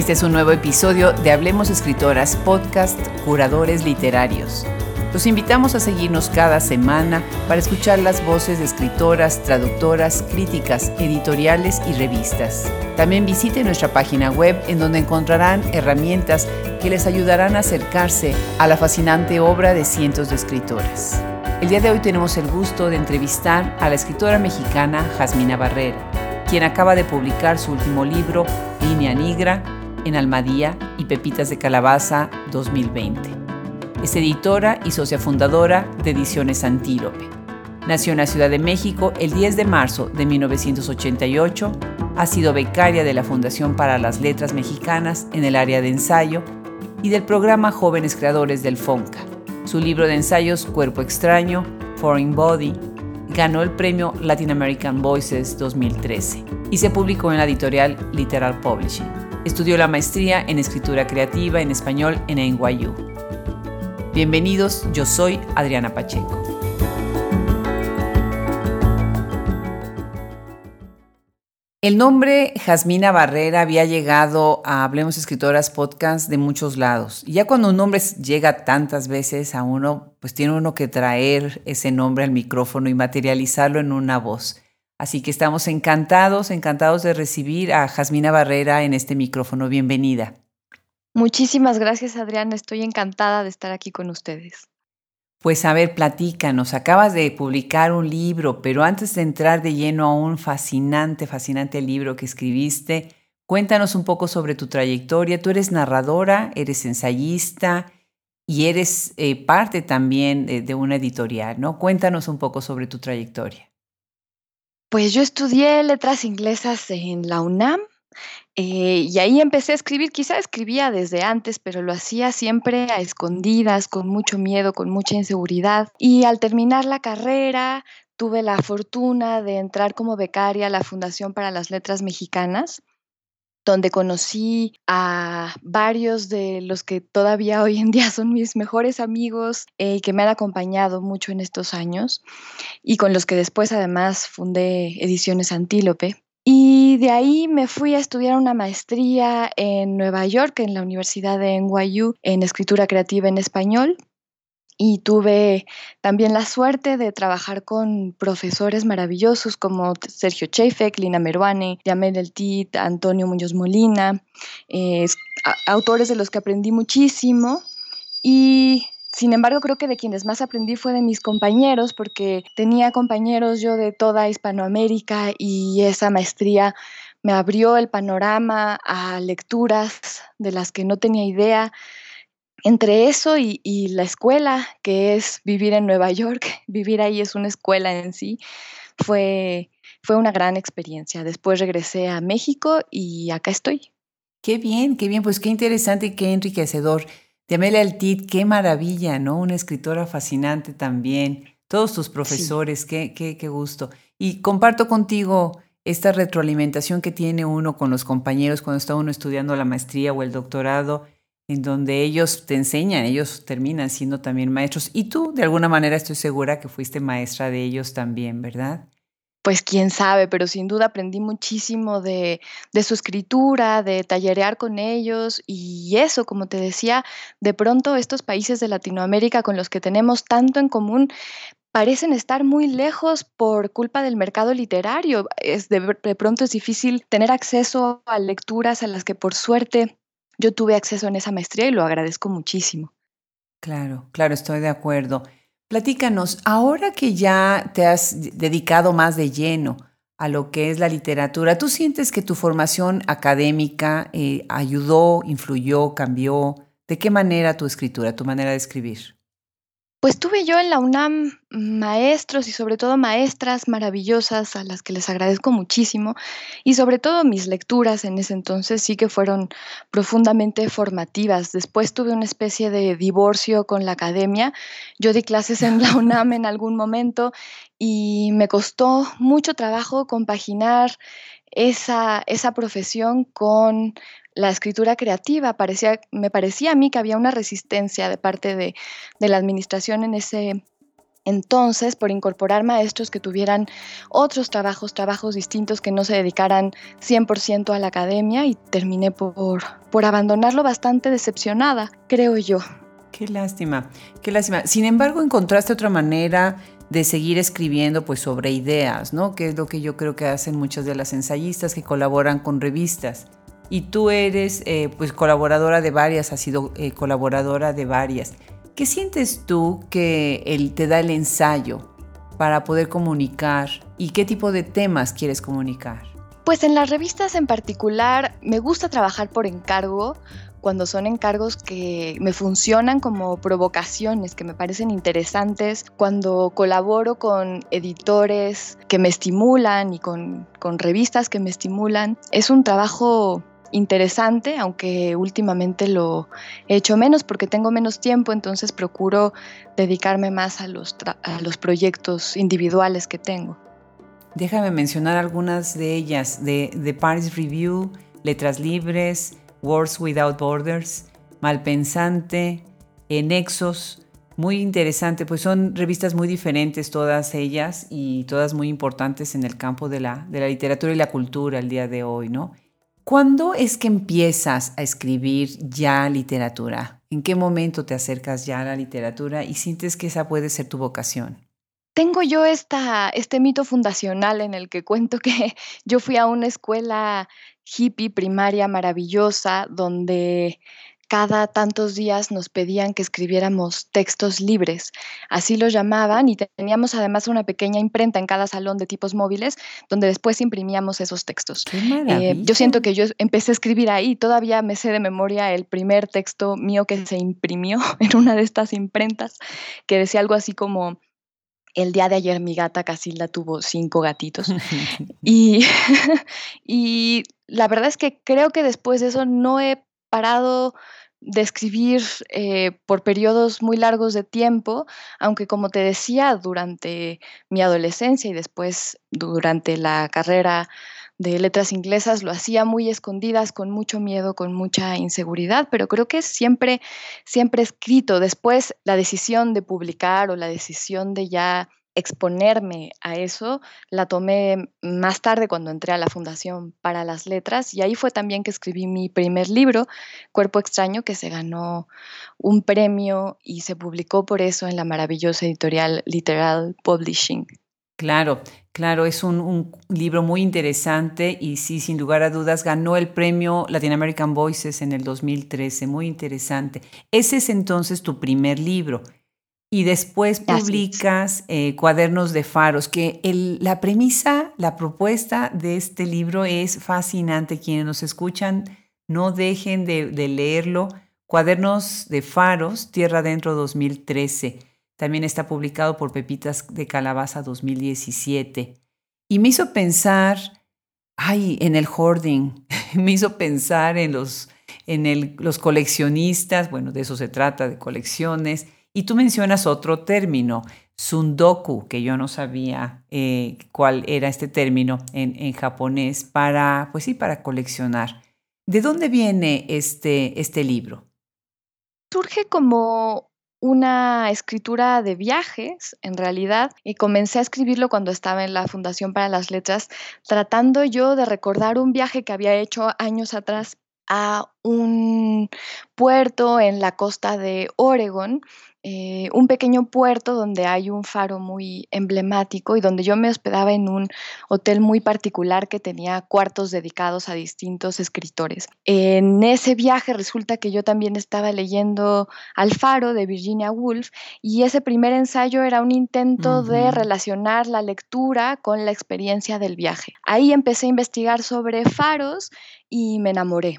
Este es un nuevo episodio de Hablemos Escritoras Podcast Curadores Literarios. Los invitamos a seguirnos cada semana para escuchar las voces de escritoras, traductoras, críticas, editoriales y revistas. También visite nuestra página web en donde encontrarán herramientas que les ayudarán a acercarse a la fascinante obra de cientos de escritoras. El día de hoy tenemos el gusto de entrevistar a la escritora mexicana Jasmina Barrera, quien acaba de publicar su último libro, Línea Negra, en Almadía y Pepitas de Calabaza 2020. Es editora y socia fundadora de Ediciones Antílope. Nació en la Ciudad de México el 10 de marzo de 1988. Ha sido becaria de la Fundación para las Letras Mexicanas en el área de ensayo y del programa Jóvenes Creadores del FONCA. Su libro de ensayos Cuerpo Extraño, Foreign Body, ganó el premio Latin American Voices 2013 y se publicó en la editorial Literal Publishing. Estudió la maestría en escritura creativa en español en NYU. Bienvenidos, yo soy Adriana Pacheco. El nombre Jasmina Barrera había llegado a Hablemos Escritoras Podcast de muchos lados. Ya cuando un nombre llega tantas veces a uno, pues tiene uno que traer ese nombre al micrófono y materializarlo en una voz. Así que estamos encantados, encantados de recibir a Jasmina Barrera en este micrófono. Bienvenida. Muchísimas gracias, Adriana. Estoy encantada de estar aquí con ustedes. Pues a ver, platícanos. Acabas de publicar un libro, pero antes de entrar de lleno a un fascinante, fascinante libro que escribiste, cuéntanos un poco sobre tu trayectoria. Tú eres narradora, eres ensayista y eres eh, parte también de, de una editorial, ¿no? Cuéntanos un poco sobre tu trayectoria. Pues yo estudié letras inglesas en la UNAM eh, y ahí empecé a escribir. Quizá escribía desde antes, pero lo hacía siempre a escondidas, con mucho miedo, con mucha inseguridad. Y al terminar la carrera, tuve la fortuna de entrar como becaria a la Fundación para las Letras Mexicanas donde conocí a varios de los que todavía hoy en día son mis mejores amigos eh, y que me han acompañado mucho en estos años y con los que después además fundé Ediciones Antílope. Y de ahí me fui a estudiar una maestría en Nueva York, en la Universidad de NYU, en escritura creativa en español y tuve también la suerte de trabajar con profesores maravillosos como Sergio Chefek, Lina Meruane, Yamel El Tit, Antonio Muñoz Molina, eh, autores de los que aprendí muchísimo. Y sin embargo, creo que de quienes más aprendí fue de mis compañeros, porque tenía compañeros yo de toda Hispanoamérica y esa maestría me abrió el panorama a lecturas de las que no tenía idea, entre eso y, la escuela, que es vivir en Nueva York, vivir ahí es una escuela en sí, fue, fue una gran experiencia. Después regresé a México y acá estoy. Qué bien, qué bien, pues qué interesante y qué enriquecedor. De Amelia Altit, qué maravilla, ¿no? Una escritora fascinante también. Todos tus profesores, qué, qué, qué gusto. Y comparto contigo esta retroalimentación que tiene uno con los compañeros cuando está uno estudiando la maestría o el doctorado en donde ellos te enseñan, ellos terminan siendo también maestros. Y tú, de alguna manera, estoy segura que fuiste maestra de ellos también, ¿verdad? Pues quién sabe, pero sin duda aprendí muchísimo de, su escritura, de tallerear con ellos y eso, como te decía, de pronto estos países de Latinoamérica con los que tenemos tanto en común parecen estar muy lejos por culpa del mercado literario. Es de pronto es difícil tener acceso a lecturas a las que por suerte yo tuve acceso en esa maestría y lo agradezco muchísimo. Claro, claro, estoy de acuerdo. Platícanos, ahora que ya te has dedicado más de lleno a lo que es la literatura, ¿tú sientes que tu formación académica eh, ayudó, influyó, cambió? ¿De qué manera tu escritura, tu manera de escribir? Pues tuve yo en la UNAM maestros y sobre todo maestras maravillosas a las que les agradezco muchísimo y sobre todo mis lecturas en ese entonces sí que fueron profundamente formativas. Después tuve una especie de divorcio con la academia. Yo di clases en la UNAM en algún momento y me costó mucho trabajo compaginar esa, esa profesión con la escritura creativa. me parecía a mí que había una resistencia de parte de, la administración en ese, Entonces, por incorporar maestros que tuvieran otros trabajos, trabajos distintos que no se dedicaran 100% a la academia y terminé por, por abandonarlo bastante decepcionada, creo yo. Qué lástima, qué lástima. Sin embargo, encontraste otra manera de seguir escribiendo pues sobre ideas, ¿no? Que es lo que yo creo que hacen muchas de las ensayistas que colaboran con revistas. Y tú eres eh, pues colaboradora de varias, has sido eh, colaboradora de varias. ¿Qué sientes tú que él te da el ensayo para poder comunicar y qué tipo de temas quieres comunicar? Pues en las revistas en particular me gusta trabajar por encargo cuando son encargos que me funcionan como provocaciones, que me parecen interesantes, cuando colaboro con editores que me estimulan y con, con revistas que me estimulan. Es un trabajo interesante, aunque últimamente lo he hecho menos porque tengo menos tiempo, entonces procuro dedicarme más a los, a los proyectos individuales que tengo. Déjame mencionar algunas de ellas, de, de Paris Review, Letras Libres, Words Without Borders, Malpensante, Nexos, muy interesante, pues son revistas muy diferentes todas ellas y todas muy importantes en el campo de la, de la literatura y la cultura el día de hoy, ¿no? ¿Cuándo es que empiezas a escribir ya literatura? ¿En qué momento te acercas ya a la literatura y sientes que esa puede ser tu vocación? Tengo yo este mito fundacional en el que cuento que yo fui a una escuela hippie primaria maravillosa donde cada tantos días nos pedían que escribiéramos textos libres, así lo llamaban, y teníamos además una pequeña imprenta en cada salón de tipos móviles donde después imprimíamos esos textos. Eh, yo siento que yo empecé a escribir ahí, todavía me sé de memoria el primer texto mío que se imprimió en una de estas imprentas, que decía algo así como... El día de ayer mi gata Casilda tuvo cinco gatitos. y, y la verdad es que creo que después de eso no he parado de escribir eh, por periodos muy largos de tiempo, aunque como te decía, durante mi adolescencia y después durante la carrera de letras inglesas lo hacía muy escondidas, con mucho miedo, con mucha inseguridad, pero creo que siempre, siempre escrito. Después la decisión de publicar o la decisión de ya exponerme a eso la tomé más tarde cuando entré a la Fundación para las Letras y ahí fue también que escribí mi primer libro, Cuerpo extraño, que se ganó un premio y se publicó por eso en la maravillosa editorial Literal Publishing. Claro, claro, es un, libro muy interesante y sí, sin lugar a dudas, ganó el premio Latin American Voices en el 2013, muy interesante. Ese es entonces tu primer libro y después publicas eh, cuadernos de faros, que la premisa, la propuesta de este libro es fascinante. Quienes nos escuchan, no dejen de, de leerlo. Cuadernos de faros, Tierra Dentro 2013. También está publicado por Pepitas de Calabaza 2017. Y me hizo pensar, ay, en el hoarding, me hizo pensar en los, en el, los coleccionistas, bueno, de eso se trata, de colecciones y tú mencionas otro término, sundoku, que yo no sabía eh, cuál era este término en, en, japonés para, pues sí, para coleccionar. ¿De dónde viene este, este libro? Surge como una escritura de viajes, en realidad, y comencé a escribirlo cuando estaba en la Fundación para las Letras, tratando yo de recordar un viaje que había hecho años atrás a un puerto en la costa de Oregon eh, un pequeño puerto donde hay un faro muy emblemático y donde yo me hospedaba en un hotel muy particular que tenía cuartos dedicados a distintos escritores. En ese viaje resulta que yo también estaba leyendo Al faro de Virginia Woolf y ese primer ensayo era un intento de relacionar la lectura con la experiencia del viaje. Ahí empecé a investigar sobre faros y me enamoré.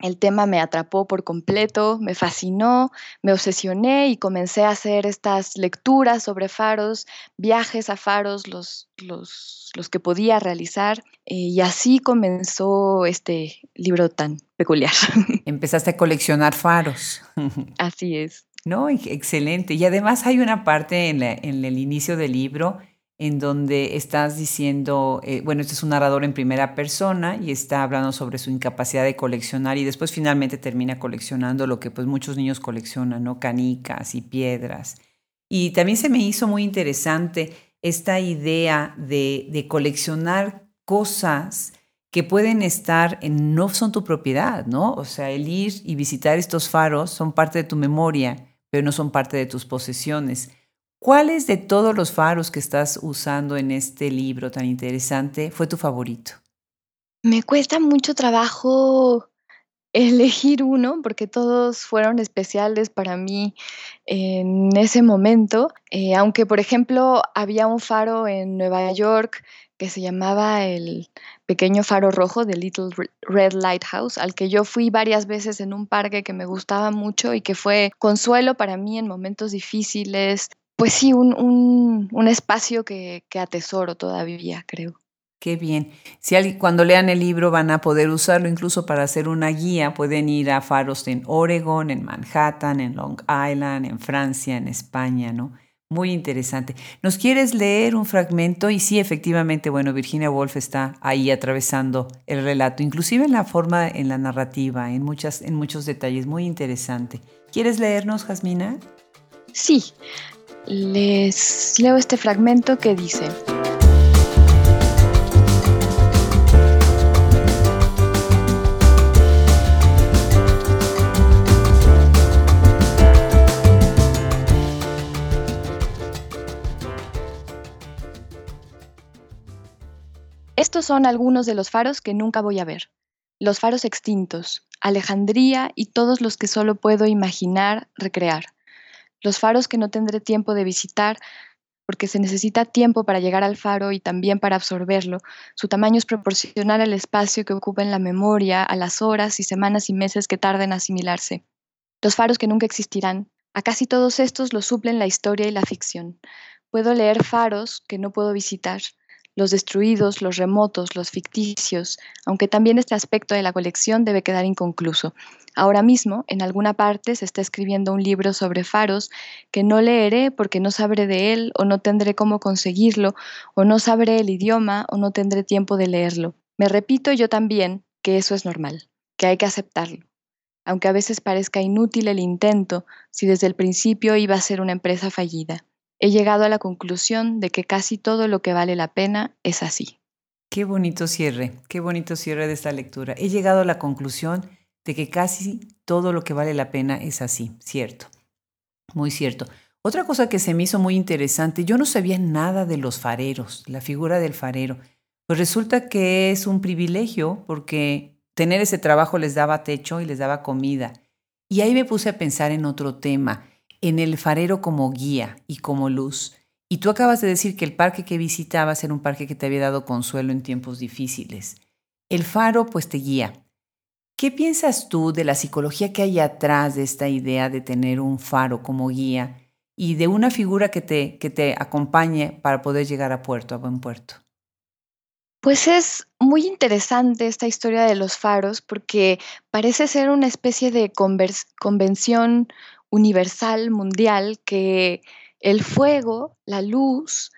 El tema me atrapó por completo, me fascinó, me obsesioné y comencé a hacer estas lecturas sobre faros, viajes a faros, los, los, los que podía realizar. Eh, y así comenzó este libro tan peculiar. Empezaste a coleccionar faros. Así es. No, excelente. Y además hay una parte en, en el inicio del libro en donde estás diciendo, eh, bueno, este es un narrador en primera persona y está hablando sobre su incapacidad de coleccionar y después finalmente termina coleccionando lo que pues muchos niños coleccionan, ¿no? Canicas y piedras. Y también se me hizo muy interesante esta idea de, de coleccionar cosas que pueden estar en, no son tu propiedad, ¿no? O sea, el ir y visitar estos faros son parte de tu memoria, pero no son parte de tus posesiones. ¿Cuáles de todos los faros que estás usando en este libro tan interesante fue tu favorito? Me cuesta mucho trabajo elegir uno porque todos fueron especiales para mí en ese momento, eh, aunque por ejemplo había un faro en Nueva York que se llamaba el pequeño faro rojo de Little Red Lighthouse, al que yo fui varias veces en un parque que me gustaba mucho y que fue consuelo para mí en momentos difíciles. Pues sí, un, espacio que, que atesoro todavía, creo. Qué bien. Si cuando lean el libro van a poder usarlo incluso para hacer una guía, pueden ir a faros en Oregon, en Manhattan, en Long Island, en Francia, en España, ¿no? Muy interesante. ¿Nos quieres leer un fragmento? Y sí, efectivamente, bueno, Virginia Woolf está ahí atravesando el relato, inclusive en la forma, en la narrativa, en, muchas, en muchos detalles. Muy interesante. ¿Quieres leernos, Jasmina? Sí, les leo este fragmento que dice... Estos son algunos de los faros que nunca voy a ver. Los faros extintos, Alejandría y todos los que solo puedo imaginar recrear. Los faros que no tendré tiempo de visitar porque se necesita tiempo para llegar al faro y también para absorberlo. Su tamaño es proporcional al espacio que ocupa en la memoria, a las horas y semanas y meses que tarda en asimilarse. Los faros que nunca existirán. A casi todos estos los suplen la historia y la ficción. Puedo leer faros que no puedo visitar, los destruidos, los remotos, los ficticios, aunque también este aspecto de la colección debe quedar inconcluso. Ahora mismo, en alguna parte, se está escribiendo un libro sobre faros que no leeré porque no sabré de él o no tendré cómo conseguirlo, o no sabré el idioma o no tendré tiempo de leerlo. Me repito yo también que eso es normal, que hay que aceptarlo. Aunque a veces parezca inútil el intento, si desde el principio iba a ser una empresa fallida. He llegado a la conclusión de que casi todo lo que vale la pena es así. Qué bonito cierre, qué bonito cierre de esta lectura. He llegado a la conclusión de que casi todo lo que vale la pena es así, cierto. Muy cierto. Otra cosa que se me hizo muy interesante, yo no sabía nada de los fareros, la figura del farero. Pues resulta que es un privilegio porque tener ese trabajo les daba techo y les daba comida. Y ahí me puse a pensar en otro tema en el farero como guía y como luz. Y tú acabas de decir que el parque que visitabas era un parque que te había dado consuelo en tiempos difíciles. El faro pues te guía. ¿Qué piensas tú de la psicología que hay atrás de esta idea de tener un faro como guía y de una figura que te, que te acompañe para poder llegar a puerto, a buen puerto? Pues es muy interesante esta historia de los faros porque parece ser una especie de convención universal, mundial, que el fuego, la luz,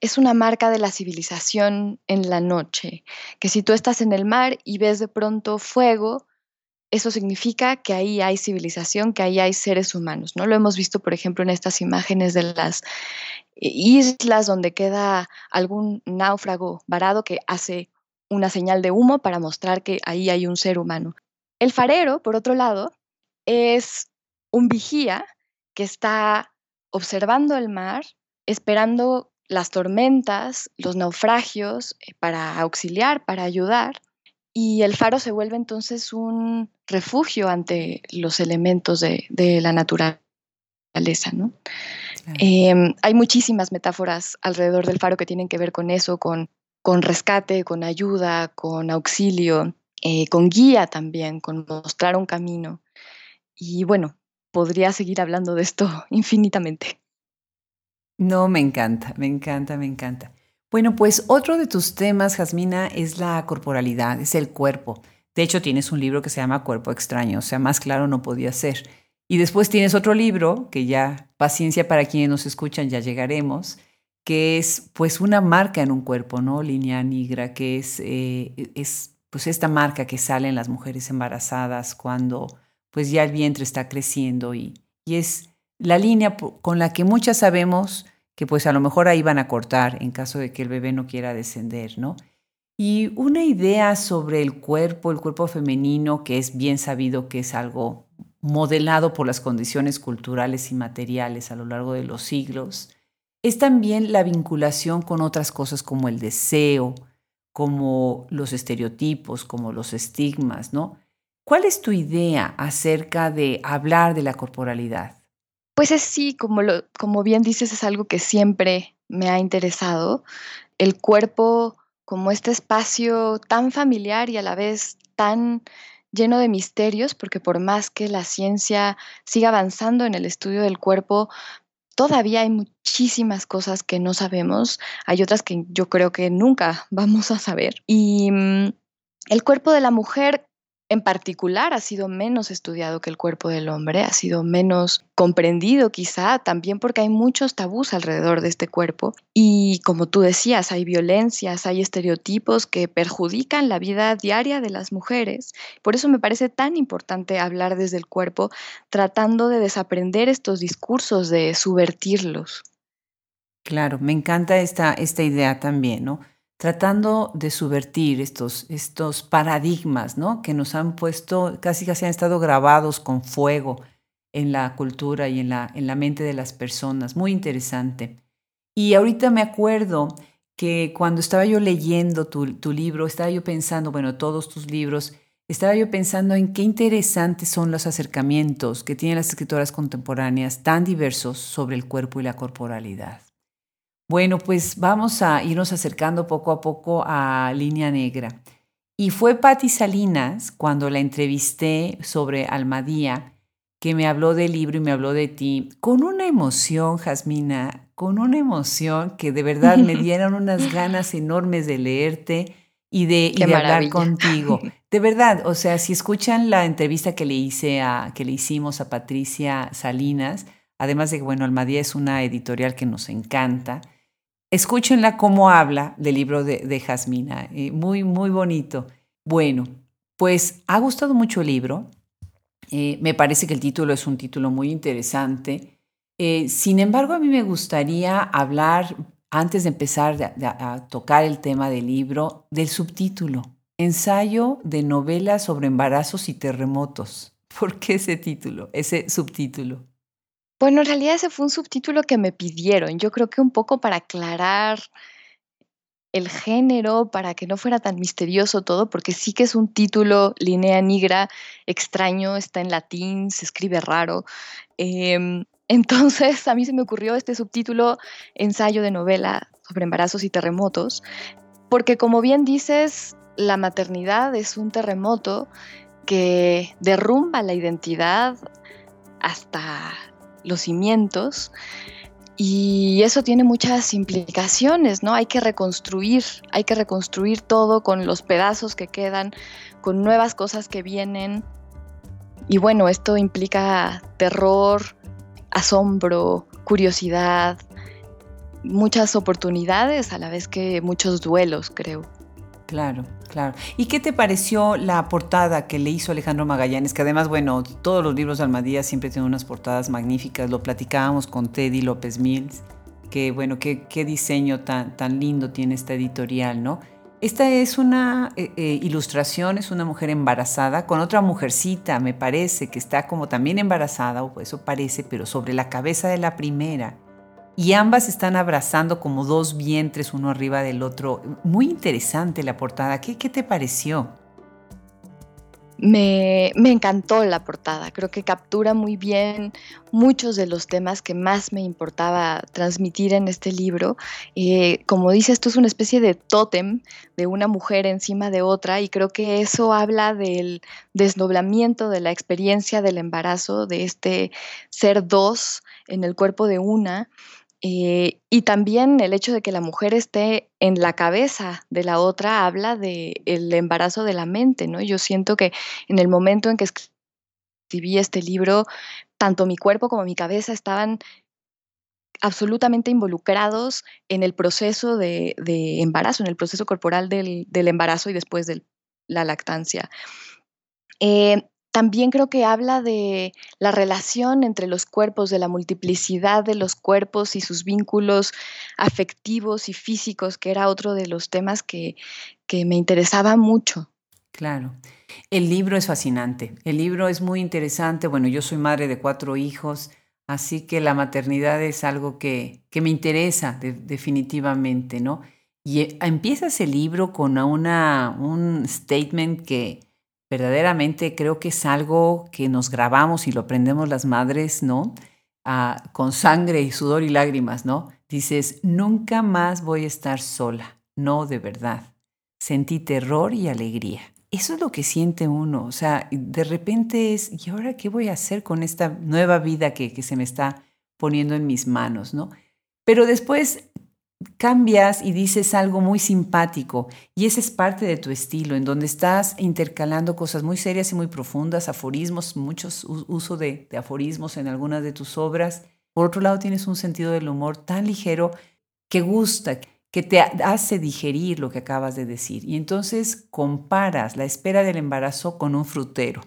es una marca de la civilización en la noche, que si tú estás en el mar y ves de pronto fuego, eso significa que ahí hay civilización, que ahí hay seres humanos, ¿no? Lo hemos visto, por ejemplo, en estas imágenes de las islas donde queda algún náufrago varado que hace una señal de humo para mostrar que ahí hay un ser humano. El farero, por otro lado, es un vigía que está observando el mar, esperando las tormentas, los naufragios, eh, para auxiliar, para ayudar. Y el faro se vuelve entonces un refugio ante los elementos de, la naturaleza. ¿no? Em, hay muchísimas metáforas alrededor del faro que tienen que ver con eso, con, con rescate, con ayuda, con auxilio, eh, con guía también, con mostrar un camino. Y bueno, podría seguir hablando de esto infinitamente. No, me encanta, me encanta, me encanta. Bueno, pues otro de tus temas, Jasmina, es la corporalidad, es el cuerpo. De hecho, tienes un libro que se llama Cuerpo extraño, o sea, más claro no podía ser. Y después tienes otro libro, que ya, paciencia para quienes nos escuchan, ya llegaremos, que es pues una marca en un cuerpo, ¿no? Línea negra, que es, eh, es pues esta marca que sale en las mujeres embarazadas cuando pues ya el vientre está creciendo y, y es la línea con la que muchas sabemos que pues a lo mejor ahí van a cortar en caso de que el bebé no quiera descender, ¿no? Y una idea sobre el cuerpo, el cuerpo femenino, que es bien sabido que es algo modelado por las condiciones culturales y materiales a lo largo de los siglos, es también la vinculación con otras cosas como el deseo, como los estereotipos, como los estigmas, ¿no? ¿Cuál es tu idea acerca de hablar de la corporalidad? Pues es sí, como, como bien dices, es algo que siempre me ha interesado. El cuerpo como este espacio tan familiar y a la vez tan lleno de misterios, porque por más que la ciencia siga avanzando en el estudio del cuerpo, todavía hay muchísimas cosas que no sabemos, hay otras que yo creo que nunca vamos a saber. Y mm, el cuerpo de la mujer en particular ha sido menos estudiado que el cuerpo del hombre, ha sido menos comprendido quizá también porque hay muchos tabús alrededor de este cuerpo y como tú decías, hay violencias, hay estereotipos que perjudican la vida diaria de las mujeres. Por eso me parece tan importante hablar desde el cuerpo, tratando de desaprender estos discursos, de subvertirlos. Claro, me encanta esta, esta idea también, ¿no? Tratando de subvertir estos, estos paradigmas ¿no? que nos han puesto, casi casi han estado grabados con fuego en la cultura y en la, en la mente de las personas. Muy interesante. Y ahorita me acuerdo que cuando estaba yo leyendo tu, tu libro, estaba yo pensando, bueno, todos tus libros, estaba yo pensando en qué interesantes son los acercamientos que tienen las escritoras contemporáneas tan diversos sobre el cuerpo y la corporalidad. Bueno, pues vamos a irnos acercando poco a poco a Línea Negra. Y fue Patti Salinas, cuando la entrevisté sobre Almadía, que me habló del libro y me habló de ti, con una emoción, Jasmina, con una emoción que de verdad me dieron unas ganas enormes de leerte y de, hablar contigo. De verdad, o sea, si escuchan la entrevista que le hice a, que le hicimos a Patricia Salinas, además de que, bueno, Almadía es una editorial que nos encanta, Escúchenla cómo habla del libro de, Jasmina. Eh, muy, muy bonito. Bueno, pues ha gustado mucho el libro. Eh, me parece que el título es un título muy interesante. Eh, sin embargo, a mí me gustaría hablar, antes de empezar a tocar el tema del libro, del subtítulo. Ensayo de novela sobre embarazos y terremotos. ¿Por qué ese título, ese subtítulo? Bueno, en realidad ese fue un subtítulo que me pidieron. Yo creo que un poco para aclarar el género, para que no fuera tan misterioso todo, porque sí que es un título línea negra extraño, está en latín, se escribe raro. Em, entonces a mí se me ocurrió este subtítulo, ensayo de novela sobre embarazos y terremotos, porque como bien dices, la maternidad es un terremoto que derrumba la identidad hasta los cimientos. Y eso tiene muchas implicaciones, ¿no? Hay que reconstruir, hay que reconstruir todo con los pedazos que quedan, con nuevas cosas que vienen. Y bueno, esto implica terror, asombro, curiosidad, muchas oportunidades a la vez que muchos duelos, creo. Claro, claro. ¿Y qué te pareció la portada que le hizo Alejandro Magallanes? Que además, bueno, todos los libros de Almadía siempre tienen unas portadas magníficas. Lo platicábamos con Teddy López Mills, que bueno, qué, qué diseño tan, tan lindo tiene esta editorial, ¿no? Esta es una eh, eh, ilustración, es una mujer embarazada con otra mujercita, me parece, que está como también embarazada, o eso parece, pero sobre la cabeza de la primera y ambas están abrazando como dos vientres uno arriba del otro. Muy interesante la portada. ¿Qué, te pareció? Me, encantó la portada, creo que captura muy bien muchos de los temas que más me importaba transmitir en este libro. Eh, como dice, esto es una especie de tótem de una mujer encima de otra y creo que eso habla del desdoblamiento de la experiencia del embarazo, de este ser dos en el cuerpo de una eh, y también el hecho de que la mujer esté en la cabeza de la otra habla del el embarazo de la mente, ¿no? Yo siento que en el momento en que escribí este libro, tanto mi cuerpo como mi cabeza estaban absolutamente involucrados en el proceso de, embarazo, en el proceso corporal del, embarazo y después de la lactancia. Eh, también creo que habla de la relación entre los cuerpos, de la multiplicidad de los cuerpos y sus vínculos afectivos y físicos, que era otro de los temas que, que me interesaba mucho. Claro. El libro es fascinante. El libro es muy interesante. Bueno, yo soy madre de cuatro hijos, así que la maternidad es algo que, que me interesa definitivamente, ¿no? Y eh, empieza ese libro con una, un statement que verdaderamente creo que es algo que nos grabamos y lo aprendemos las madres, ¿no? Ah, con sangre y sudor y lágrimas, ¿no? Dices, nunca más voy a estar sola, no de verdad. Sentí terror y alegría. Eso es lo que siente uno, o sea, de repente es, ¿y ahora qué voy a hacer con esta nueva vida que, que se me está poniendo en mis manos, ¿no? Pero después cambias y dices algo muy simpático y ese es parte de tu estilo, en donde estás intercalando cosas muy serias y muy profundas, aforismos, muchos uso de, aforismos en algunas de tus obras. Por otro lado, tienes un sentido del humor tan ligero que gusta, que te hace digerir lo que acabas de decir. Y entonces comparas la espera del embarazo con un frutero.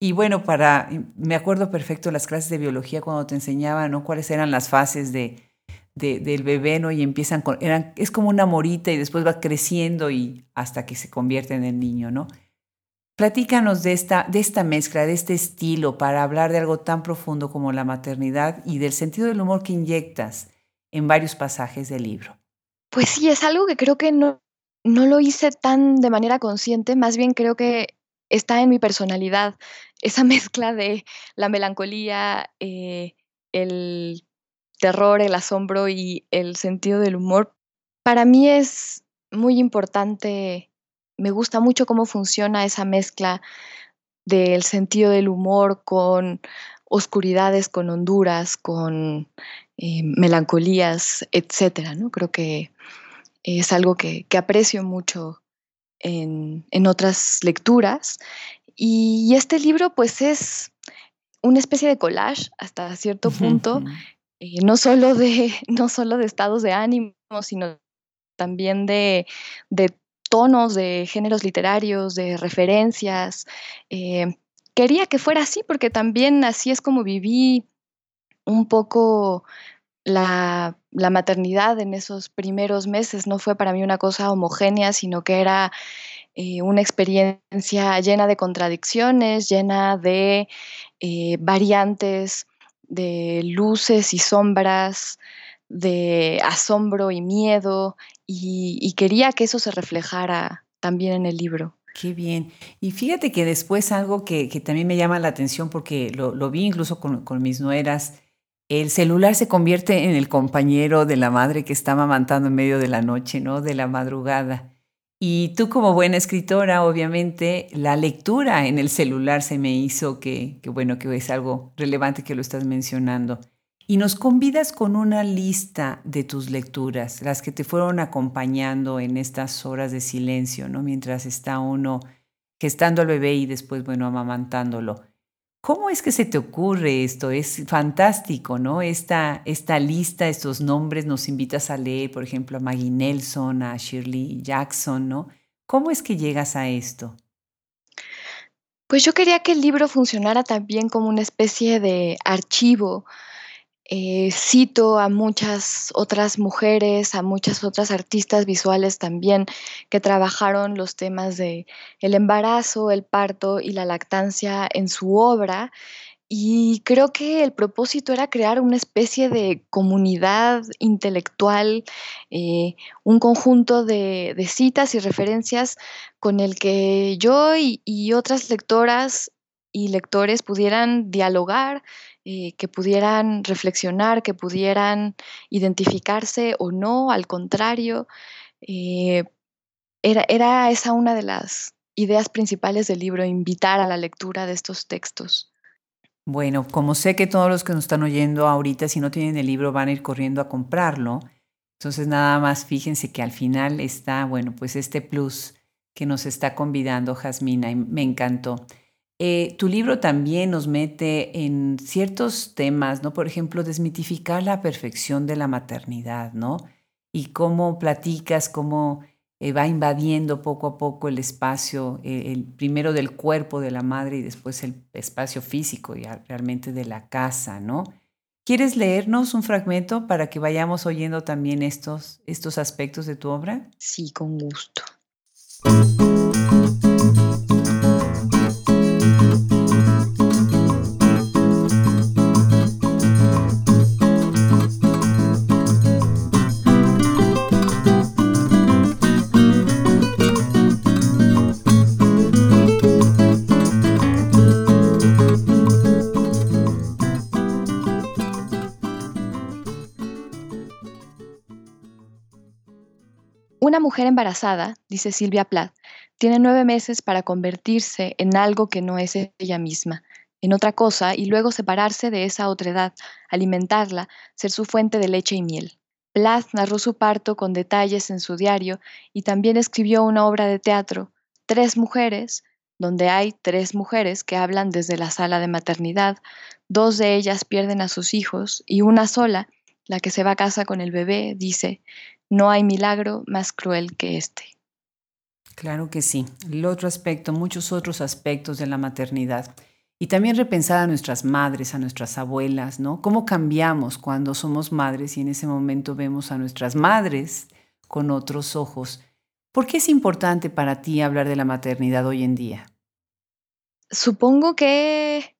Y bueno, para, me acuerdo perfecto las clases de biología cuando te enseñaban ¿no? cuáles eran las fases de, del bebé, ¿no? Y empiezan con, es como una morita y después va creciendo y hasta que se convierte en el niño, ¿no? Platícanos de esta, de esta mezcla, de este estilo para hablar de algo tan profundo como la maternidad y del sentido del humor que inyectas en varios pasajes del libro. Pues sí, es algo que creo que no, no lo hice tan de manera consciente, más bien creo que está en mi personalidad, esa mezcla de la melancolía, eh, el terror, el asombro y el sentido del humor. Para mí es muy importante, me gusta mucho cómo funciona esa mezcla del sentido del humor con oscuridades, con honduras, con eh, melancolías, etcétera, ¿no? Creo que es algo que, aprecio mucho en, otras lecturas. Y, este libro, pues, es una especie de collage hasta cierto punto eh, no, solo de, no solo de estados de ánimo, sino también de, tonos, de géneros literarios, de referencias. Eh, quería que fuera así porque también así es como viví un poco la, maternidad en esos primeros meses. No fue para mí una cosa homogénea, sino que era eh, una experiencia llena de contradicciones, llena de variantes de luces y sombras, de asombro y miedo, y, quería que eso se reflejara también en el libro. Qué bien. Y fíjate que después algo que, también me llama la atención, porque lo, vi incluso con, con, mis nueras, el celular se convierte en el compañero de la madre que está amamantando en medio de la noche, ¿no? De la madrugada. Y tú como buena escritora, obviamente, la lectura en el celular se me hizo que, bueno, que es algo relevante que lo estás mencionando. Y nos convidas con una lista de tus lecturas, las que te fueron acompañando en estas horas de silencio, ¿no? Mientras está uno gestando al bebé y después, bueno, amamantándolo. ¿Cómo es que se te ocurre esto? Es fantástico, ¿no? Esta, esta lista, estos nombres, nos invitas a leer, por ejemplo, a Maggie Nelson, a Shirley Jackson, ¿no? ¿Cómo es que llegas a esto? Pues yo quería que el libro funcionara también como una especie de archivo eh, cito a muchas otras mujeres, a muchas otras artistas visuales también que trabajaron los temas de el embarazo, el parto y la lactancia en su obra. Y creo que el propósito era crear una especie de comunidad intelectual, eh, un conjunto de, citas y referencias con el que yo y otras lectoras y lectores pudieran dialogar, eh, que pudieran reflexionar, que pudieran identificarse o no, al contrario. Eh, era, era esa una de las ideas principales del libro, invitar a la lectura de estos textos. Bueno, como sé que todos los que nos están oyendo ahorita, si no tienen el libro, van a ir corriendo a comprarlo, entonces nada más fíjense que al final está, bueno, pues este plus que nos está convidando Jasmina y me encantó. Eh, tu libro también nos mete en ciertos temas, ¿no? Por ejemplo, desmitificar la perfección de la maternidad, ¿no? Y cómo platicas, cómo eh, va invadiendo poco a poco el espacio, eh, el primero del cuerpo de la madre y después el espacio físico y realmente de la casa, ¿no? ¿Quieres leernos un fragmento para que vayamos oyendo también estos, estos aspectos de tu obra? Sí, con gusto. Una mujer embarazada, dice Silvia Plath, tiene nueve meses para convertirse en algo que no es ella misma, en otra cosa, y luego separarse de esa otredad, alimentarla, ser su fuente de leche y miel. Plath narró su parto con detalles en su diario y también escribió una obra de teatro, Tres Mujeres, donde hay tres mujeres que hablan desde la sala de maternidad, dos de ellas pierden a sus hijos y una sola, la que se va a casa con el bebé, dice, no hay milagro más cruel que este. Claro que sí. El otro aspecto, muchos otros aspectos de la maternidad. Y también repensar a nuestras madres, a nuestras abuelas, ¿no? ¿Cómo cambiamos cuando somos madres y en ese momento vemos a nuestras madres con otros ojos? ¿Por qué es importante para ti hablar de la maternidad hoy en día? Supongo que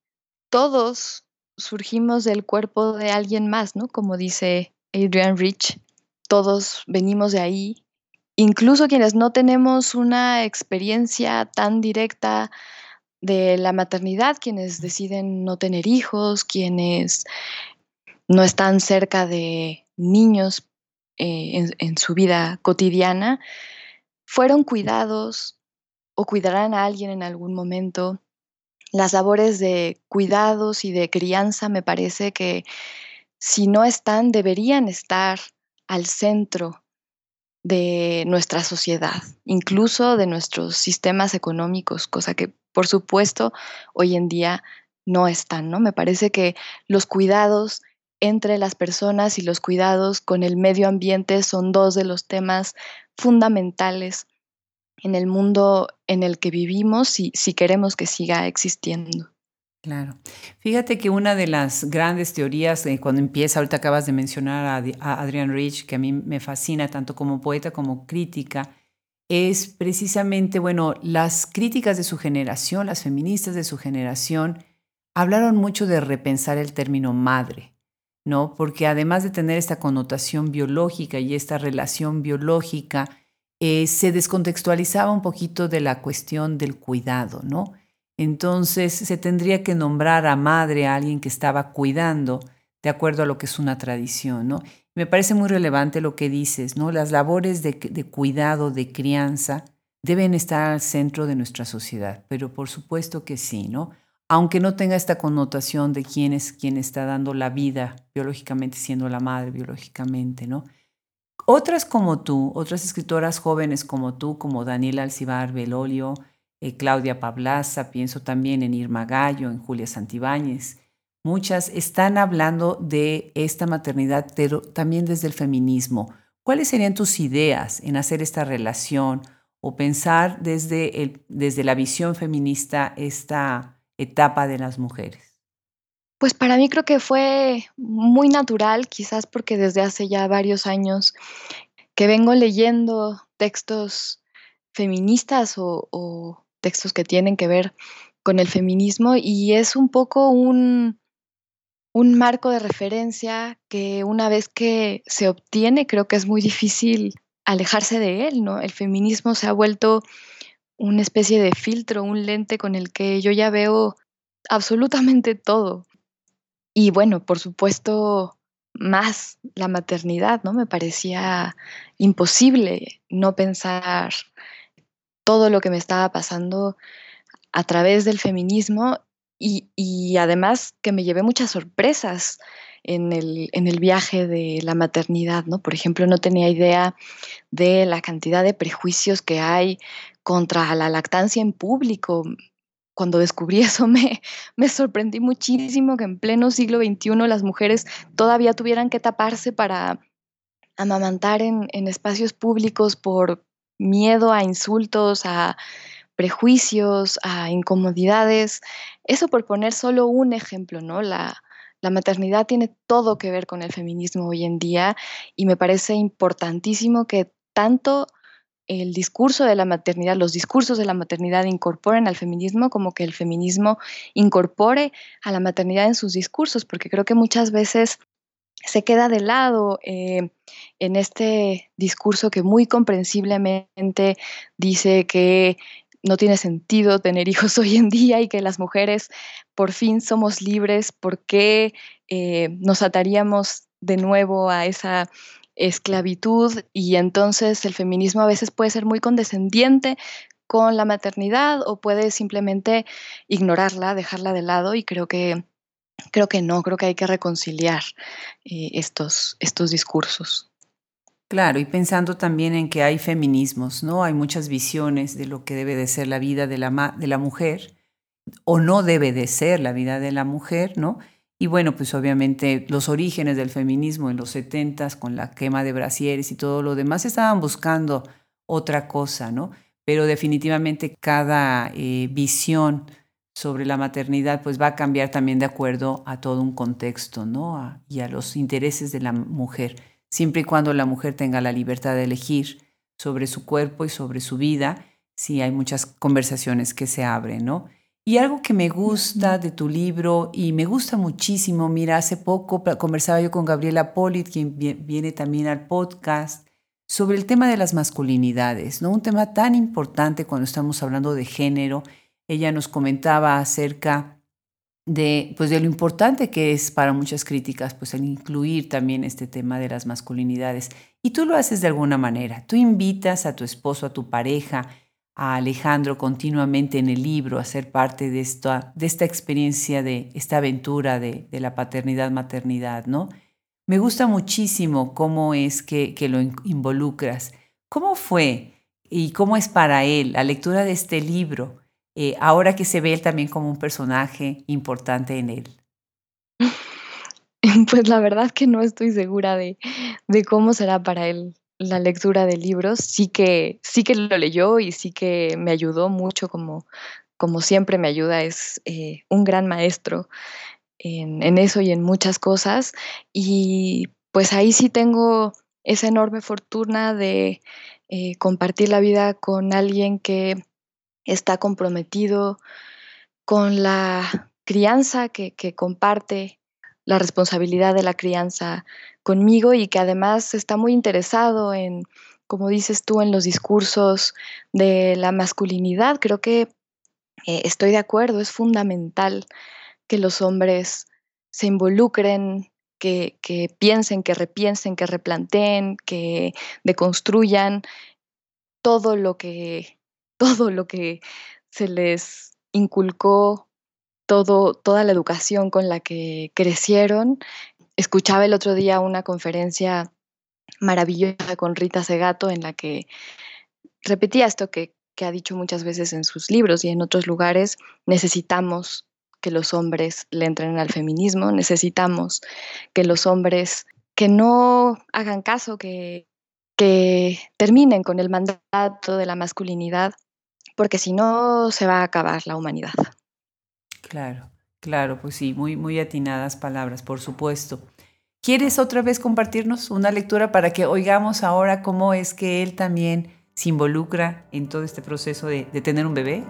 todos surgimos del cuerpo de alguien más, ¿no? Como dice Adrian Rich, todos venimos de ahí, incluso quienes no tenemos una experiencia tan directa de la maternidad, quienes deciden no tener hijos, quienes no están cerca de niños eh, en, su vida cotidiana, fueron cuidados o cuidarán a alguien en algún momento. Las labores de cuidados y de crianza me parece que si no están, deberían estar al centro de nuestra sociedad, incluso de nuestros sistemas económicos, cosa que por supuesto hoy en día no están, ¿no? Me parece que los cuidados entre las personas y los cuidados con el medio ambiente son dos de los temas fundamentales en el mundo en el que vivimos si, si queremos que siga existiendo. Claro. Fíjate que una de las grandes teorías, eh, cuando empieza, ahorita acabas de mencionar a, Adrian Rich, que a mí me fascina tanto como poeta como crítica, es precisamente, bueno, las críticas de su generación, las feministas de su generación, hablaron mucho de repensar el término madre, ¿no? Porque además de tener esta connotación biológica y esta relación biológica, eh, se descontextualizaba un poquito de la cuestión del cuidado, ¿no? Entonces se tendría que nombrar a madre a alguien que estaba cuidando de acuerdo a lo que es una tradición, ¿no? Me parece muy relevante lo que dices, ¿no? Las labores de, cuidado, de crianza, deben estar al centro de nuestra sociedad, pero por supuesto que sí, ¿no? Aunque no tenga esta connotación de quién es quien está dando la vida biológicamente, siendo la madre biológicamente, ¿no? Otras como tú, otras escritoras jóvenes como tú, como Daniela Alcibar Belolio, eh, Claudia Pablaza, pienso también en Irma Gallo, en Julia Santibáñez. Muchas están hablando de esta maternidad, pero también desde el feminismo. ¿Cuáles serían tus ideas en hacer esta relación o pensar desde, el, desde la visión feminista esta etapa de las mujeres? Pues para mí creo que fue muy natural, quizás porque desde hace ya varios años que vengo leyendo textos feministas o textos que tienen que ver con el feminismo y es un poco un, un marco de referencia que una vez que se obtiene creo que es muy difícil alejarse de él, ¿no? El feminismo se ha vuelto una especie de filtro, un lente con el que yo ya veo absolutamente todo. Y bueno, por supuesto, más la maternidad, ¿no? Me parecía imposible no pensar todo lo que me estaba pasando a través del feminismo y, además que me llevé muchas sorpresas en el, en el, viaje de la maternidad, ¿no? Por ejemplo, no tenía idea de la cantidad de prejuicios que hay contra la lactancia en público. Cuando descubrí eso me, me sorprendí muchísimo que en pleno siglo XXI las mujeres todavía tuvieran que taparse para amamantar en, en espacios públicos por miedo a insultos, a prejuicios, a incomodidades. Eso por poner solo un ejemplo, ¿no? La, la maternidad tiene todo que ver con el feminismo hoy en día y me parece importantísimo que tanto el discurso de la maternidad, los discursos de la maternidad incorporen al feminismo como que el feminismo incorpore a la maternidad en sus discursos, porque creo que muchas veces se queda de lado eh, en este discurso que muy comprensiblemente dice que no tiene sentido tener hijos hoy en día y que las mujeres por fin somos libres, ¿por qué eh, nos ataríamos de nuevo a esa esclavitud? Y entonces el feminismo a veces puede ser muy condescendiente con la maternidad o puede simplemente ignorarla, dejarla de lado y creo que creo que no, creo que hay que reconciliar eh, estos, estos discursos. Claro, y pensando también en que hay feminismos, ¿no? Hay muchas visiones de lo que debe de ser la vida de la, de la mujer o no debe de ser la vida de la mujer, ¿no? Y bueno, pues obviamente los orígenes del feminismo en los setentas con la quema de brasieres y todo lo demás estaban buscando otra cosa, ¿no? Pero definitivamente cada eh, visión sobre la maternidad pues va a cambiar también de acuerdo a todo un contexto, ¿no? y a los intereses de la mujer siempre y cuando la mujer tenga la libertad de elegir sobre su cuerpo y sobre su vida, sí hay muchas conversaciones que se abren, ¿no? Y algo que me gusta de tu libro y me gusta muchísimo, mira, hace poco conversaba yo con Gabriela Polit, quien viene también al podcast, sobre el tema de las masculinidades, ¿no? Un tema tan importante cuando estamos hablando de género. Ella nos comentaba acerca de, pues de lo importante que es para muchas críticas, pues el incluir también este tema de las masculinidades. Y tú lo haces de alguna manera. Tú invitas a tu esposo, a tu pareja, a Alejandro continuamente en el libro a ser parte de esta, de esta experiencia, de esta aventura de, de la paternidad-maternidad, ¿no? Me gusta muchísimo cómo es que, que lo involucras. ¿Cómo fue y cómo es para él la lectura de este libro? Eh, ahora que se ve él también como un personaje importante en él? Pues la verdad que no estoy segura de, cómo será para él la lectura de libros. Sí que, sí que lo leyó y sí que me ayudó mucho, como, como siempre me ayuda, es eh, un gran maestro en, eso y en muchas cosas. Y pues ahí sí tengo esa enorme fortuna de eh, compartir la vida con alguien que está comprometido con la crianza, que, comparte la responsabilidad de la crianza conmigo y que además está muy interesado en, como dices tú, en los discursos de la masculinidad. Creo que eh, estoy de acuerdo, es fundamental que los hombres se involucren, que, que, piensen, que repiensen, que replanteen, que deconstruyan todo lo que todo lo que se les inculcó, todo, toda la educación con la que crecieron. Escuchaba el otro día una conferencia maravillosa con Rita Segato en la que repetía esto que, que ha dicho muchas veces en sus libros y en otros lugares, necesitamos que los hombres le entren al feminismo, necesitamos que los hombres que no hagan caso, que, que terminen con el mandato de la masculinidad porque si no se va a acabar la humanidad. Claro, claro, pues sí, muy, muy atinadas palabras, por supuesto. ¿Quieres otra vez compartirnos una lectura para que oigamos ahora cómo es que él también se involucra en todo este proceso de, de tener un bebé?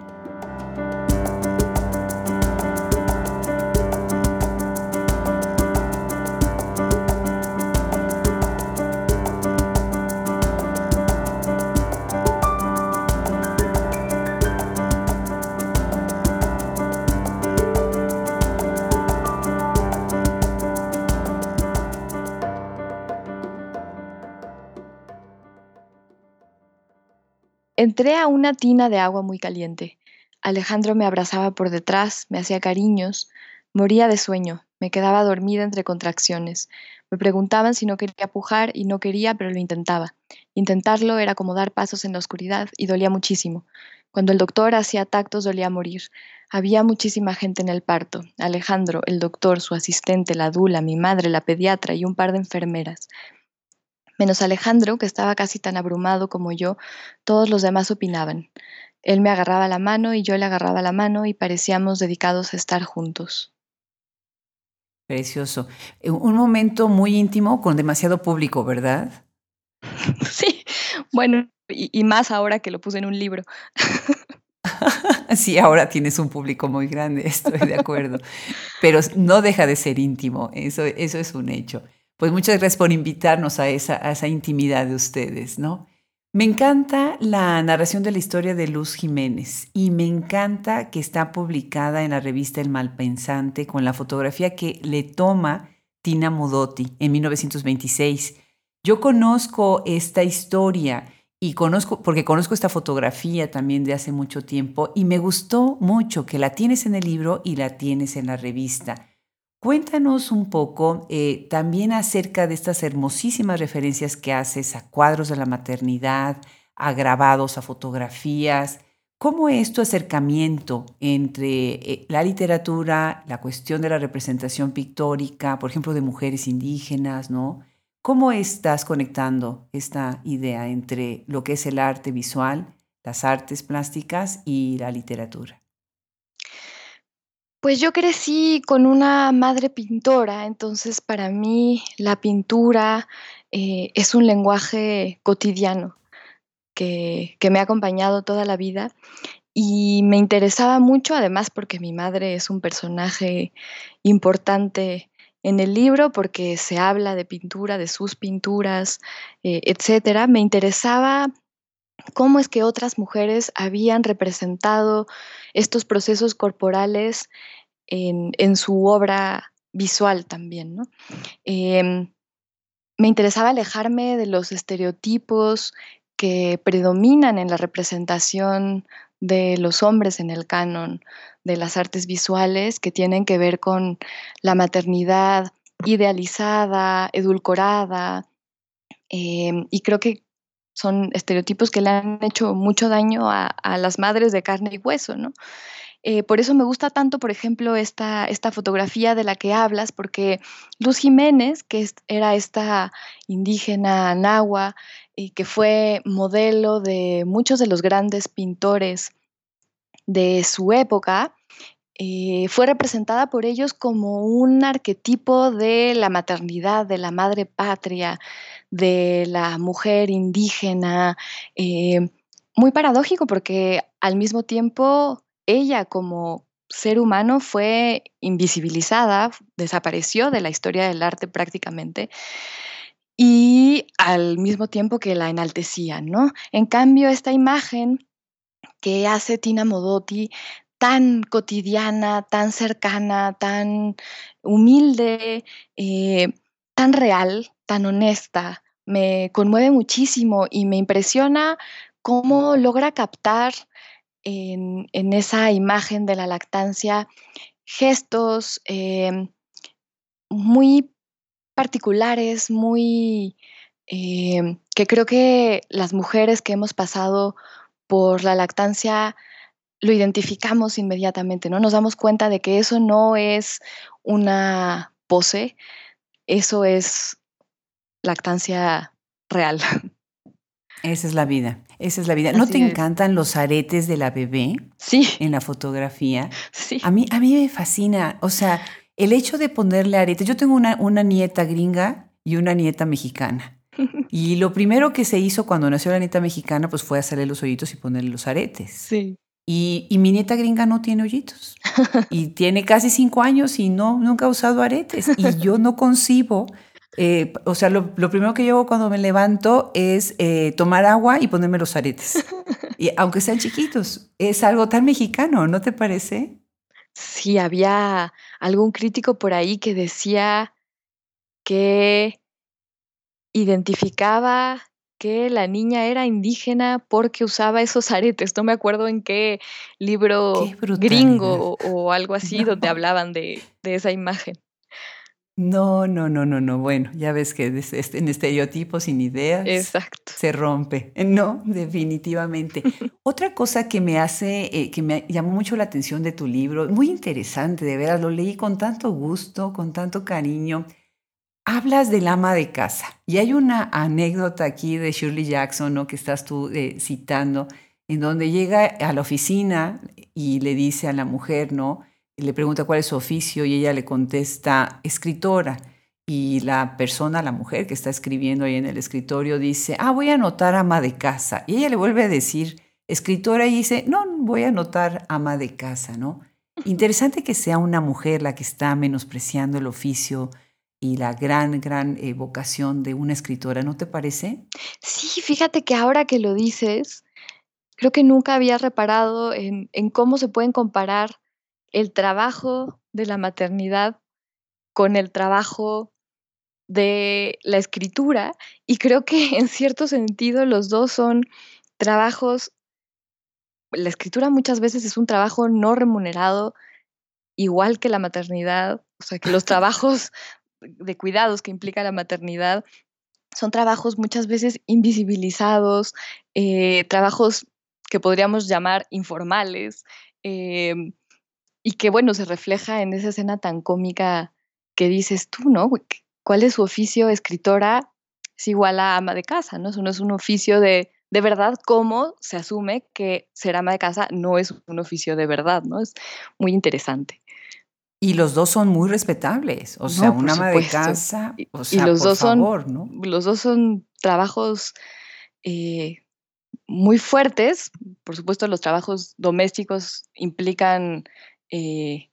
Entré a una tina de agua muy caliente. Alejandro me abrazaba por detrás, me hacía cariños. Moría de sueño, me quedaba dormida entre contracciones. Me preguntaban si no quería pujar y no quería, pero lo intentaba. Intentarlo era como dar pasos en la oscuridad y dolía muchísimo. Cuando el doctor hacía tactos dolía morir. Había muchísima gente en el parto. Alejandro, el doctor, su asistente, la dula, mi madre, la pediatra y un par de enfermeras. Menos Alejandro, que estaba casi tan abrumado como yo, todos los demás opinaban. Él me agarraba la mano y yo le agarraba la mano y parecíamos dedicados a estar juntos. Precioso. Eh, un momento muy íntimo con demasiado público, ¿verdad? Sí, bueno, y, más ahora que lo puse en un libro. Sí, ahora tienes un público muy grande, estoy de acuerdo. Pero no deja de ser íntimo, eso, eso es un hecho. Pues muchas gracias por invitarnos a esa, intimidad de ustedes, ¿no? Me encanta la narración de la historia de Luz Jiménez y me encanta que está publicada en la revista El Malpensante con la fotografía que le toma Tina Modotti en 1926. Yo conozco esta historia y conozco, porque conozco esta fotografía también de hace mucho tiempo y me gustó mucho que la tienes en el libro y la tienes en la revista. Cuéntanos un poco eh, también acerca de estas hermosísimas referencias que haces a cuadros de la maternidad, a grabados, a fotografías. ¿Cómo es tu acercamiento entre eh, la literatura, la cuestión de la representación pictórica, por ejemplo, de mujeres indígenas, ¿no? ¿Cómo estás conectando esta idea entre lo que es el arte visual, las artes plásticas y la literatura? Pues yo crecí con una madre pintora, entonces para mí la pintura eh, es un lenguaje cotidiano que, me ha acompañado toda la vida y me interesaba mucho, además porque mi madre es un personaje importante en el libro, porque se habla de pintura, de sus pinturas, eh, etcétera. Me interesaba cómo es que otras mujeres habían representado estos procesos corporales en, su obra visual también. Em, me interesaba alejarme de los estereotipos que predominan en la representación de los hombres en el canon de las artes visuales que tienen que ver con la maternidad idealizada, edulcorada, em, y creo que son estereotipos que le han hecho mucho daño a, las madres de carne y hueso, ¿no? Eh, por eso me gusta tanto, por ejemplo, esta, esta fotografía de la que hablas, porque Luz Jiménez, que era esta indígena nahua y que fue modelo de muchos de los grandes pintores de su época, eh, fue representada por ellos como un arquetipo de la maternidad, de la madre patria, de la mujer indígena, eh, muy paradójico porque al mismo tiempo ella como ser humano fue invisibilizada, desapareció de la historia del arte prácticamente y al mismo tiempo que la enaltecían, ¿no? En cambio, esta imagen que hace Tina Modotti tan cotidiana, tan cercana, tan humilde, eh, tan real, tan honesta, me conmueve muchísimo y me impresiona cómo logra captar en, esa imagen de la lactancia gestos em, muy particulares, muy em, que creo que las mujeres que hemos pasado por la lactancia lo identificamos inmediatamente, ¿no? Nos damos cuenta de que eso no es una pose, eso es lactancia real. Esa es la vida, esa es la vida. ¿No te encantan los aretes de la bebé? Sí. En la fotografía. Sí. A mí, a mí me fascina, o sea, el hecho de ponerle aretes. Yo tengo una, una nieta gringa y una nieta mexicana. Y lo primero que se hizo cuando nació la nieta mexicana, pues fue hacerle los hoyitos y ponerle los aretes. Sí. Y, y, mi nieta gringa no tiene hoyitos. Y tiene casi cinco años y no, nunca ha usado aretes. Y yo no concibo eh, o sea, lo, primero que yo cuando me levanto es eh, tomar agua y ponerme los aretes. Y aunque sean chiquitos, es algo tan mexicano, ¿no te parece? Sí, había algún crítico por ahí que decía que identificaba que la niña era indígena porque usaba esos aretes. No me acuerdo en qué libro gringo o, algo así donde hablaban de esa imagen. No, no, no, no, no. Bueno, ya ves que en estereotipos sin ideas Exacto. se rompe. No, definitivamente. Otra cosa que me hace, eh, que me llamó mucho la atención de tu libro, muy interesante, de veras, lo leí con tanto gusto, con tanto cariño. hablas del ama de casa y hay una anécdota aquí de Shirley Jackson, ¿no? Que estás tú eh, citando, en donde llega a la oficina y le dice a la mujer, ¿no? Le pregunta cuál es su oficio y ella le contesta escritora. Y la persona, la mujer que está escribiendo ahí en el escritorio dice, ah, voy a anotar ama de casa. Y ella le vuelve a decir escritora y dice, no, voy a anotar ama de casa, ¿no? Interesante que sea una mujer la que está menospreciando el oficio y la gran, gran eh, vocación de una escritora, ¿no te parece? Sí, fíjate que ahora que lo dices, creo que nunca había reparado en, cómo se pueden comparar el trabajo de la maternidad con el trabajo de la escritura y creo que en cierto sentido los dos son trabajos, la escritura muchas veces es un trabajo no remunerado, igual que la maternidad, o sea que los trabajos de cuidados que implica la maternidad son trabajos muchas veces invisibilizados, eh, trabajos que podríamos llamar informales, em, y que bueno, se refleja en esa escena tan cómica que dices tú, ¿no? ¿Cuál es su oficio escritora? Es igual a ama de casa, ¿no? Eso no es un oficio de, de verdad, ¿cómo se asume que ser ama de casa no es un oficio de verdad, ¿no? Es muy interesante. Y los dos son muy respetables, o sea, una ama de casa, o sea, y los por dos favor, son, ¿no? Los dos son trabajos eh, muy fuertes. Por supuesto, los trabajos domésticos implican eh,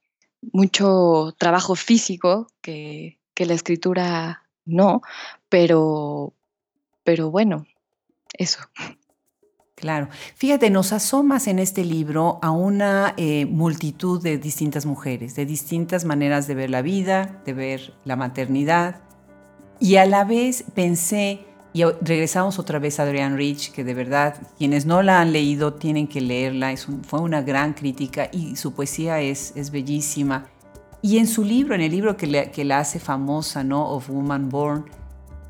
mucho trabajo físico que, la escritura no, pero, pero bueno, eso. Claro. Fíjate, nos asomas en este libro a una eh, multitud de distintas mujeres, de distintas maneras de ver la vida, de ver la maternidad. Y a la vez pensé y regresamos otra vez a Adrienne Rich, que de verdad quienes no la han leído tienen que leerla. Es fue una gran crítica y su poesía es, es bellísima. Y en su libro, en el libro que, que la hace famosa, ¿no? Of Woman Born,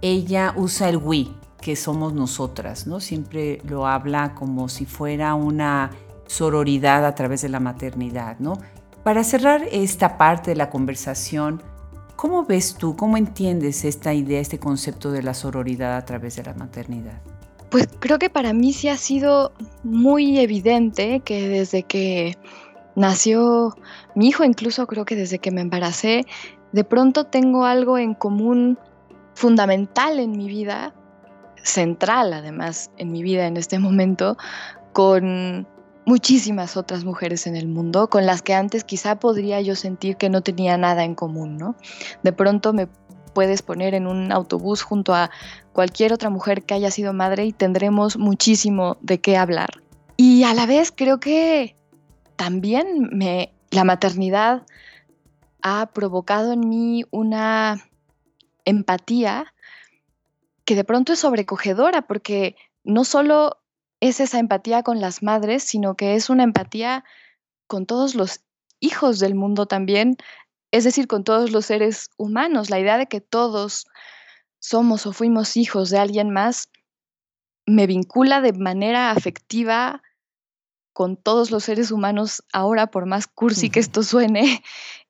ella usa el we, que somos nosotras, ¿no? Siempre lo habla como si fuera una sororidad a través de la maternidad, ¿no? Para cerrar esta parte de la conversación, ¿Cómo ves tú, cómo entiendes esta idea, este concepto de la sororidad a través de la maternidad? Pues creo que para mí sí ha sido muy evidente que desde que nació mi hijo, incluso creo que desde que me embaracé, de pronto tengo algo en común fundamental en mi vida, central además en mi vida en este momento, con muchísimas otras mujeres en el mundo con las que antes quizá podría yo sentir que no tenía nada en común, ¿no? De pronto me puedes poner en un autobús junto a cualquier otra mujer que haya sido madre y tendremos muchísimo de qué hablar. Y a la vez creo que también la maternidad ha provocado en mí una empatía que de pronto es sobrecogedora porque no solo es esa empatía con las madres, sino que es una empatía con todos los hijos del mundo también, es decir, con todos los seres humanos. La idea de que todos somos o fuimos hijos de alguien más me vincula de manera afectiva con todos los seres humanos ahora, por más cursi que esto suene,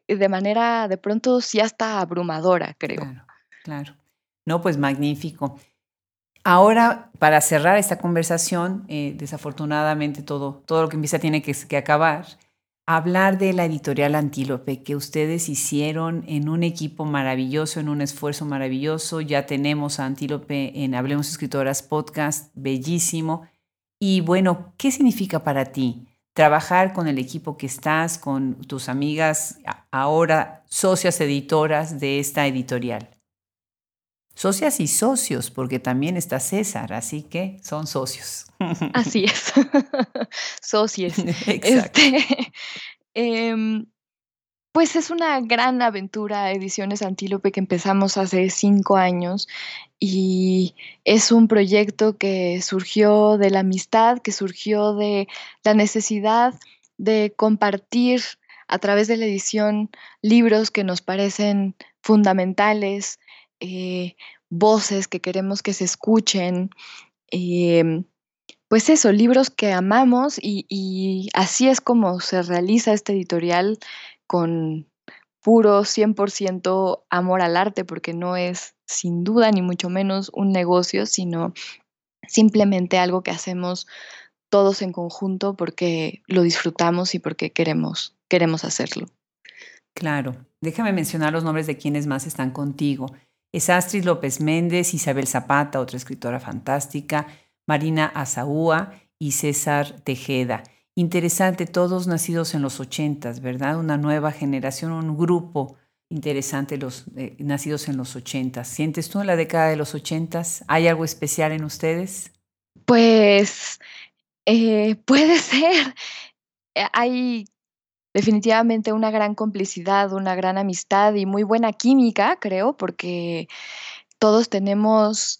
de manera de pronto sí hasta abrumadora, creo. Claro, claro. No, pues magnífico. Ahora, para cerrar esta conversación, eh, desafortunadamente todo, todo lo que empieza tiene que, que, acabar, hablar de la editorial Antílope que ustedes hicieron en un equipo maravilloso, en un esfuerzo maravilloso. Ya tenemos a Antílope en Hablemos Escritoras Podcast, bellísimo. Y bueno, ¿qué significa para ti trabajar con el equipo que estás, con tus amigas, ahora socias editoras de esta editorial? Socias y socios, porque también está César, así que son socios. Así es, socios. Este, em, pues es una gran aventura Ediciones Antílope que empezamos hace cinco años y es un proyecto que surgió de la amistad, que surgió de la necesidad de compartir a través de la edición libros que nos parecen fundamentales, eh, voces que queremos que se escuchen. Em, pues eso, libros que amamos y, así es como se realiza este editorial con puro 100% amor al arte, porque no es sin duda ni mucho menos un negocio, sino simplemente algo que hacemos todos en conjunto porque lo disfrutamos y porque queremos, queremos hacerlo. Claro. Déjame mencionar los nombres de quienes más están contigo. Es Astrid López Méndez, Isabel Zapata, otra escritora fantástica, Marina Azaúa y César Tejeda. Interesante, todos nacidos en los ochentas, ¿verdad? Una nueva generación, un grupo interesante, los eh, nacidos en los ochentas. ¿Sientes tú en la década de los ochentas? ¿Hay algo especial en ustedes? Pues eh, puede ser. Eh, hay definitivamente una gran complicidad, una gran amistad y muy buena química, creo, porque todos tenemos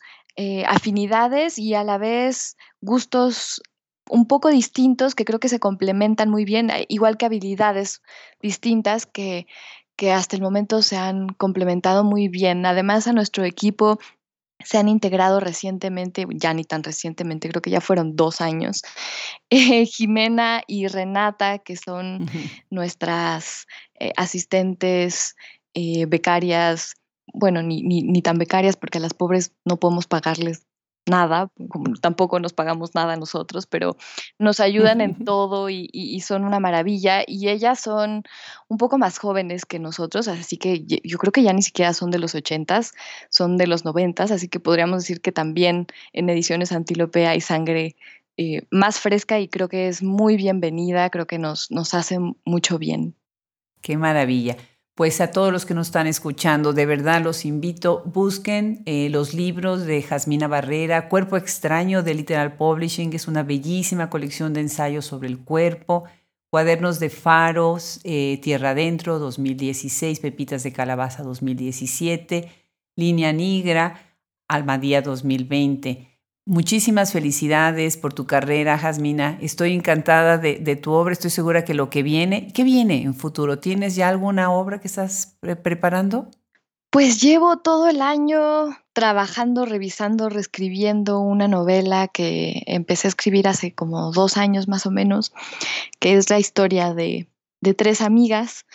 afinidades y a la vez gustos un poco distintos que creo que se complementan muy bien, eh, igual que habilidades distintas que, que hasta el momento se han complementado muy bien. Además, a nuestro equipo se han integrado recientemente, ya ni tan recientemente, creo que ya fueron dos años, eh, Jimena y Renata, que son nuestras eh, asistentes becarias, bueno, ni, ni, ni, tan becarias porque a las pobres no podemos pagarles nada, tampoco nos pagamos nada nosotros, pero nos ayudan en todo y, son una maravilla. Y ellas son un poco más jóvenes que nosotros, así que yo creo que ya ni siquiera son de los ochentas, son de los noventas, así que podríamos decir que también en ediciones Antílope hay sangre eh, más fresca y creo que es muy bienvenida, creo que nos, nos hace mucho bien. Qué maravilla pues a todos los que nos están escuchando, de verdad los invito, busquen eh, los libros de Jasmina Barrera, Cuerpo extraño de Literal Publishing, es una bellísima colección de ensayos sobre el cuerpo, Cuadernos de Faros, eh, Tierra Adentro 2016, Pepitas de Calabaza 2017, Línea Negra, Almadía 2020. Muchísimas felicidades por tu carrera, Jasmina. Estoy encantada de, tu obra. Estoy segura que lo que viene, ¿qué viene en futuro? ¿Tienes ya alguna obra que estás preparando? Pues llevo todo el año trabajando, revisando, reescribiendo una novela que empecé a escribir hace como dos años más o menos, que es la historia de, de tres amigas.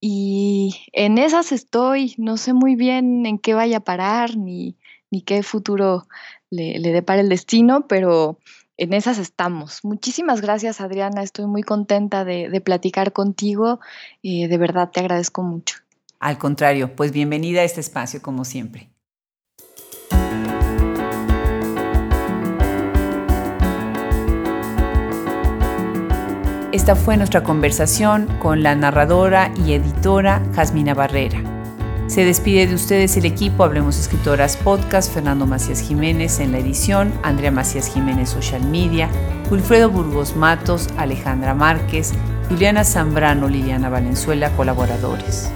Y en esas estoy, no sé muy bien en qué vaya a parar ni, ni qué futuro le, depara el destino, pero en esas estamos. Muchísimas gracias, Adriana. Estoy muy contenta de, platicar contigo. y de verdad, te agradezco mucho. Al contrario, pues bienvenida a este espacio, como siempre. Esta fue nuestra conversación con la narradora y editora Jasmina Barrera. Se despide de ustedes el equipo Hablemos Escritoras Podcast, Fernando Macías Jiménez en la edición, Andrea Macías Jiménez Social Media, Wilfredo Burgos Matos, Alejandra Márquez, Juliana Zambrano, Liliana Valenzuela, colaboradores.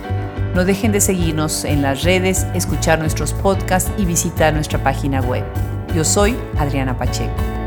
No dejen de seguirnos en las redes, escuchar nuestros podcasts y visitar nuestra página web. Yo soy Adriana Pacheco.